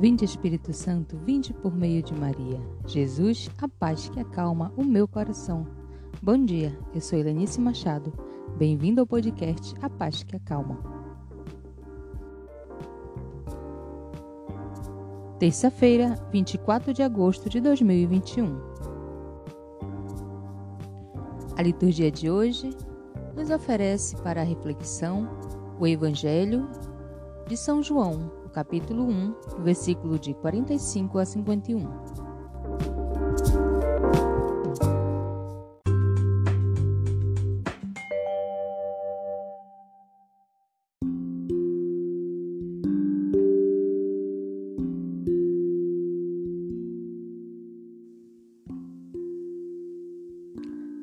Vinde Espírito Santo, vinde por meio de Maria. Jesus, a paz que acalma o meu coração. Bom dia, eu sou Helenice Machado. Bem-vindo ao podcast A Paz que Acalma. Terça-feira, 24 de agosto de 2021. A liturgia de hoje nos oferece para a reflexão o Evangelho de São João, capítulo 1, versículo de 45 a 51.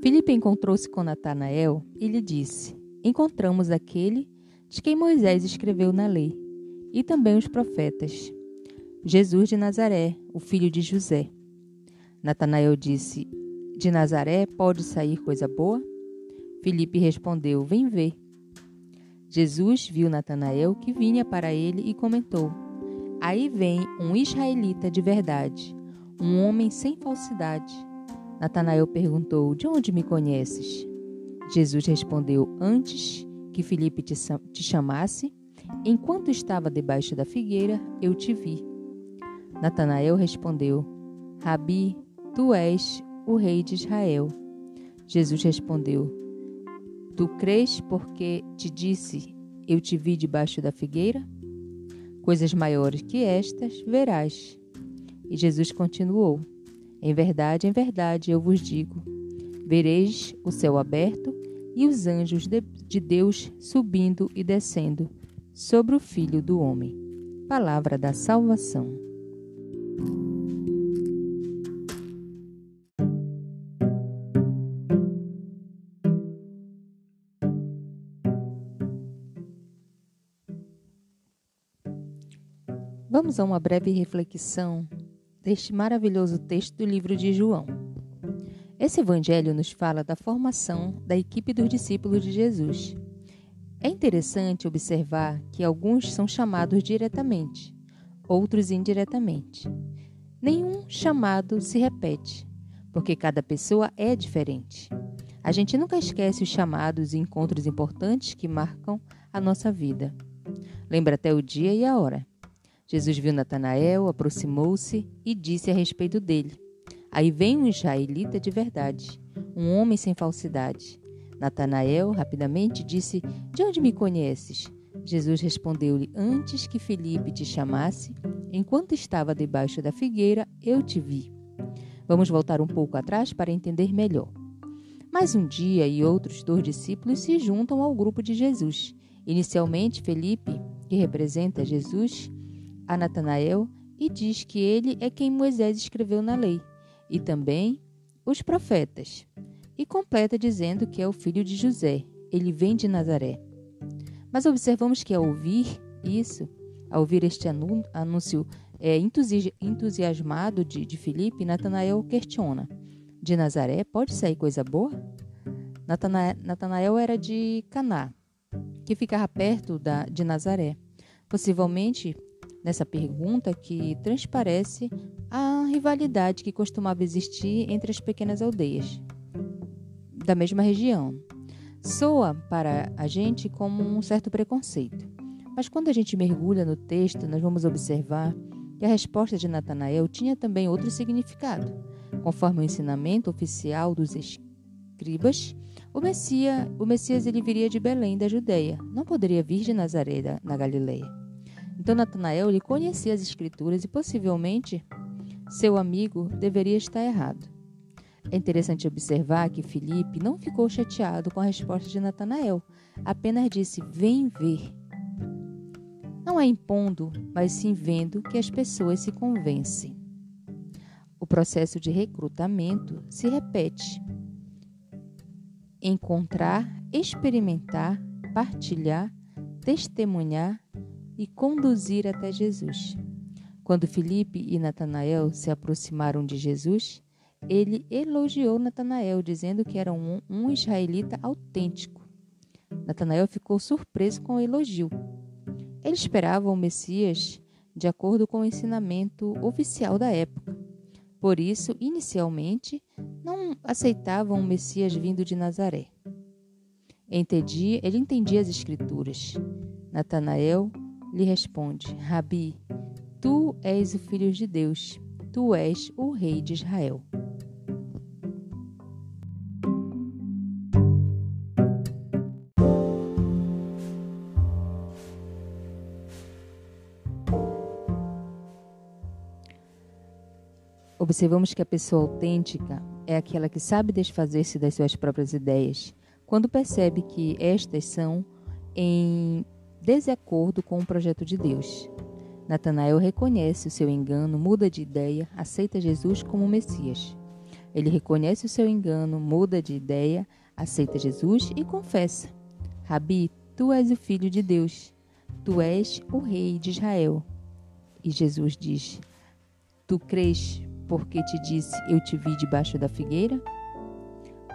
Filipe encontrou-se com Natanael e lhe disse: Encontramos aquele de quem Moisés escreveu na lei e também os profetas. Jesus de Nazaré, o filho de José. Natanael disse: De Nazaré pode sair coisa boa? Filipe respondeu: Vem ver. Jesus viu Natanael que vinha para ele e comentou: Aí vem um israelita de verdade, um homem sem falsidade. Natanael perguntou: De onde me conheces? Jesus respondeu: Antes que Filipe te, chamasse, Enquanto estava debaixo da figueira, eu te vi. Natanael respondeu: Rabi, tu és o rei de Israel. Jesus respondeu: Tu crês porque te disse: Eu te vi debaixo da figueira? Coisas maiores que estas verás. E Jesus continuou: Em verdade, em verdade, eu vos digo: vereis o céu aberto e os anjos de Deus subindo e descendo sobre o Filho do Homem. Palavra da salvação. Vamos a uma breve reflexão deste maravilhoso texto do livro de João. Esse evangelho nos fala da formação da equipe dos discípulos de Jesus é interessante observar que alguns são chamados diretamente, outros indiretamente. Nenhum chamado se repete, porque cada pessoa é diferente. A gente nunca esquece os chamados e encontros importantes que marcam a nossa vida. Lembra até o dia e a hora. Jesus viu Natanael, aproximou-se e disse a respeito dele: Aí vem um israelita de verdade, um homem sem falsidade. Natanael rapidamente disse: De onde me conheces? Jesus respondeu-lhe: Antes que Felipe te chamasse, enquanto estava debaixo da figueira, eu te vi. Vamos voltar um pouco atrás para entender melhor. Mais um dia e outros dois discípulos se juntam ao grupo de Jesus. Inicialmente, Felipe, que representa Jesus, a Natanael e diz que ele é quem Moisés escreveu na lei, e também os profetas e completa dizendo que é o filho de José, ele vem de Nazaré. Mas observamos que ao ouvir isso, ao ouvir este anúncio é, entusiasmado de, de Filipe, Natanael questiona: De Nazaré pode sair coisa boa? Natanael era de Caná, que ficava perto da, de Nazaré. Possivelmente, nessa pergunta que transparece a rivalidade que costumava existir entre as pequenas aldeias da mesma região. Soa para a gente como um certo preconceito. Mas quando a gente mergulha no texto, nós vamos observar que a resposta de Natanael tinha também outro significado. Conforme o ensinamento oficial dos escribas, o Messias, o Messias ele viria de Belém, da Judéia, não poderia vir de Nazaré, na Galileia. Então Natanael conhecia as escrituras e possivelmente seu amigo deveria estar errado. É interessante observar que Filipe não ficou chateado com a resposta de Natanael, apenas disse: Vem ver. Não é impondo, mas sim vendo que as pessoas se convencem. O processo de recrutamento se repete. Encontrar, experimentar, partilhar, testemunhar e conduzir até Jesus. Quando Filipe e Natanael se aproximaram de Jesus, ele elogiou Natanael, dizendo que era um, um israelita autêntico. Natanael ficou surpreso com o elogio. Ele esperava o Messias de acordo com o ensinamento oficial da época. Por isso, inicialmente, não aceitavam o Messias vindo de Nazaré. Entendi, ele entendia as Escrituras. Natanael lhe responde: Rabi, tu és o filho de Deus, tu és o rei de Israel. Observamos que a pessoa autêntica é aquela que sabe desfazer-se das suas próprias ideias, quando percebe que estas são em desacordo com o projeto de Deus. Natanael reconhece o seu engano, muda de ideia, aceita Jesus como Messias. Ele reconhece o seu engano, muda de ideia, aceita Jesus e confessa: Rabi, tu és o filho de Deus, tu és o rei de Israel. E Jesus diz: Tu crês porque te disse: Eu te vi debaixo da figueira?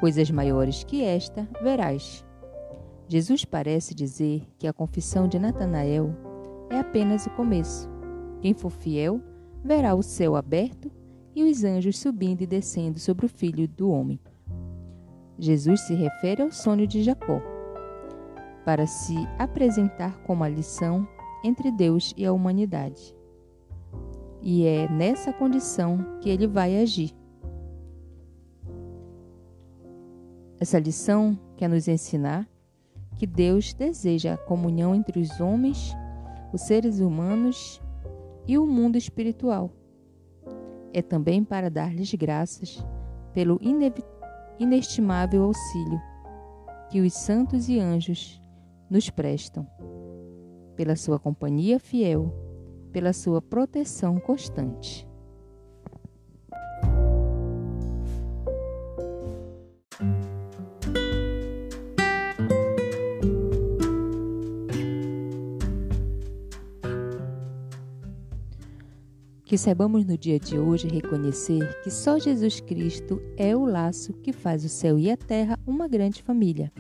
Coisas maiores que esta verás. Jesus parece dizer que a confissão de Natanael é apenas o começo. Quem for fiel verá o céu aberto e os anjos subindo e descendo sobre o filho do homem. Jesus se refere ao sonho de Jacó, para se apresentar como a lição entre Deus e a humanidade e é nessa condição que ele vai agir. Essa lição quer nos ensinar que Deus deseja a comunhão entre os homens, os seres humanos e o mundo espiritual. É também para dar-lhes graças pelo inestimável auxílio que os santos e anjos nos prestam, pela sua companhia fiel pela sua proteção constante. Que saibamos no dia de hoje reconhecer que só Jesus Cristo é o laço que faz o céu e a terra uma grande família.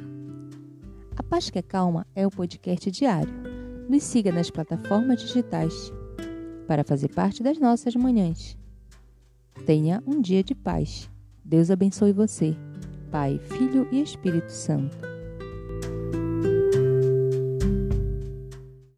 A Paz que é Calma é o podcast diário. Nos siga nas plataformas digitais para fazer parte das nossas manhãs. Tenha um dia de paz. Deus abençoe você, Pai, Filho e Espírito Santo.